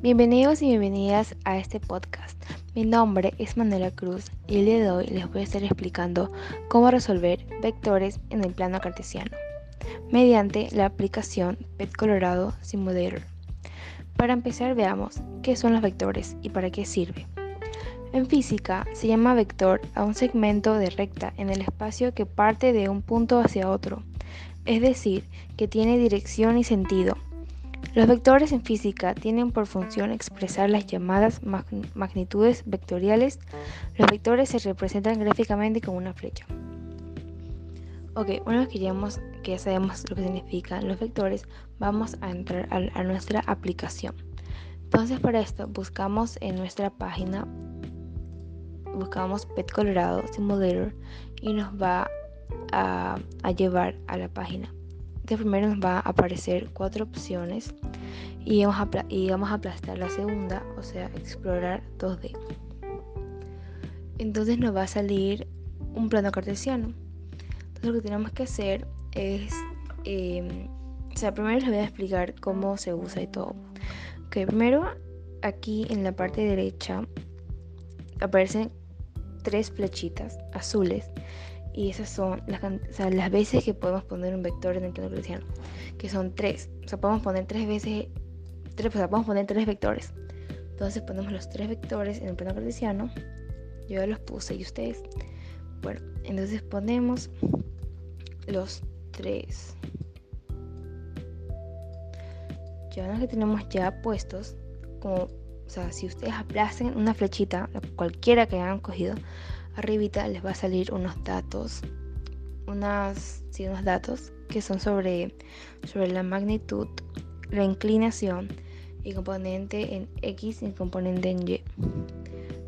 Bienvenidos y bienvenidas a este podcast. Mi nombre es Manuela Cruz y el día de hoy les voy a estar explicando cómo resolver vectores en el plano cartesiano mediante la aplicación PET Colorado Simulator. Para empezar veamos qué son los vectores y para qué sirve. En física se llama vector a un segmento de recta en el espacio que parte de un punto hacia otro, es decir, que tiene dirección y sentido los vectores en física tienen por función expresar las llamadas magnitudes vectoriales. Los vectores se representan gráficamente con una flecha. Ok, una vez que ya, que ya sabemos lo que significan los vectores, vamos a entrar a, nuestra aplicación. Entonces para esto buscamos en nuestra página, buscamos Pet Colorado Simulator y nos va a llevar a la página primero nos va a aparecer cuatro opciones y vamos, a, y vamos a aplastar la segunda, o sea, explorar 2D. Entonces nos va a salir un plano cartesiano. Entonces lo que tenemos que hacer es, em, o sea, primero les voy a explicar cómo se usa y todo. Ok, primero aquí en la parte derecha aparecen tres flechitas azules y esas son las, las veces que podemos poner un vector en el plano cartesiano, que son tres. O sea, podemos poner tres veces, tres, o sea, podemos poner tres vectores. Entonces ponemos los tres vectores en el plano cartesiano. Yo los puse y ustedes. Bueno, entonces ponemos los tres. Ya una que tenemos ya puestos, como, o sea, si ustedes aplacen una flechita, cualquiera que hayan cogido, arribita les va a salir unos datos, unas, sí, unos datos que son sobre, sobre la magnitud, la inclinación y componente en X y componente en Y.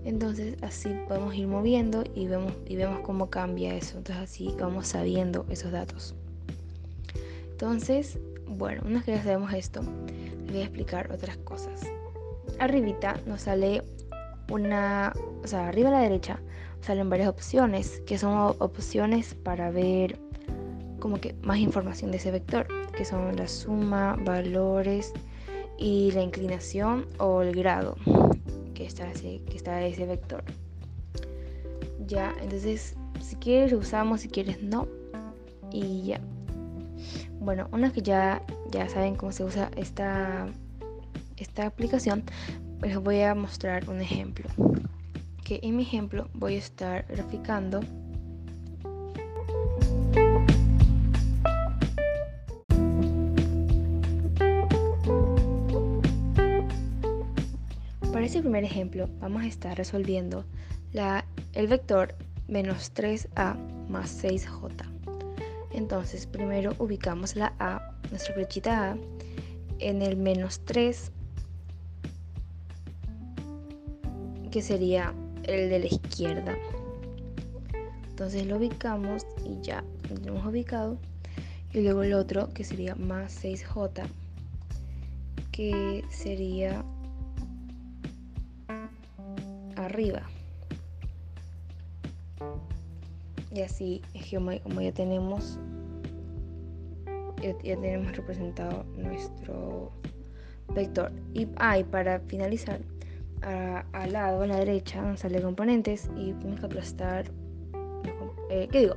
Entonces así podemos ir moviendo y vemos, y vemos cómo cambia eso. Entonces así vamos sabiendo esos datos. Entonces, bueno, una vez que ya sabemos esto, les voy a explicar otras cosas. Arribita nos sale una, o sea, arriba a la derecha salen varias opciones, que son opciones para ver como que más información de ese vector, que son la suma, valores y la inclinación o el grado que está ese, que está ese vector. Ya, entonces si quieres usamos, si quieres no. Y ya. Bueno, una que ya, ya saben cómo se usa esta, esta aplicación, les voy a mostrar un ejemplo en mi ejemplo voy a estar graficando Para este primer ejemplo vamos a estar resolviendo la, el vector menos 3a más 6j. Entonces primero ubicamos la a, nuestra flechita a, en el menos 3, que sería el de la izquierda. Entonces lo ubicamos y ya lo tenemos ubicado. Y luego el otro que sería más 6J, que sería arriba. Y así como, ya tenemos ya, tenemos representado nuestro vector. Y, ah, y para finalizar, al lado, a la derecha, sale componentes y tenemos que aplastar, eh, ¿qué digo?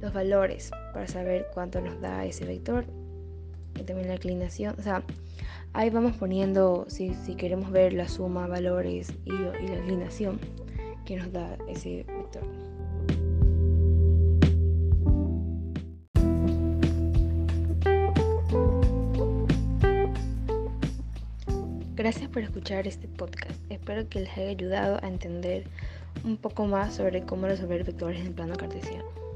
Los valores para saber cuánto nos da ese vector y también la inclinación. O sea, ahí vamos poniendo, si, si queremos ver la suma, valores y la inclinación que nos da ese vector. Gracias por escuchar este podcast. Espero que les haya ayudado a entender un poco más sobre cómo resolver vectores en plano cartesiano.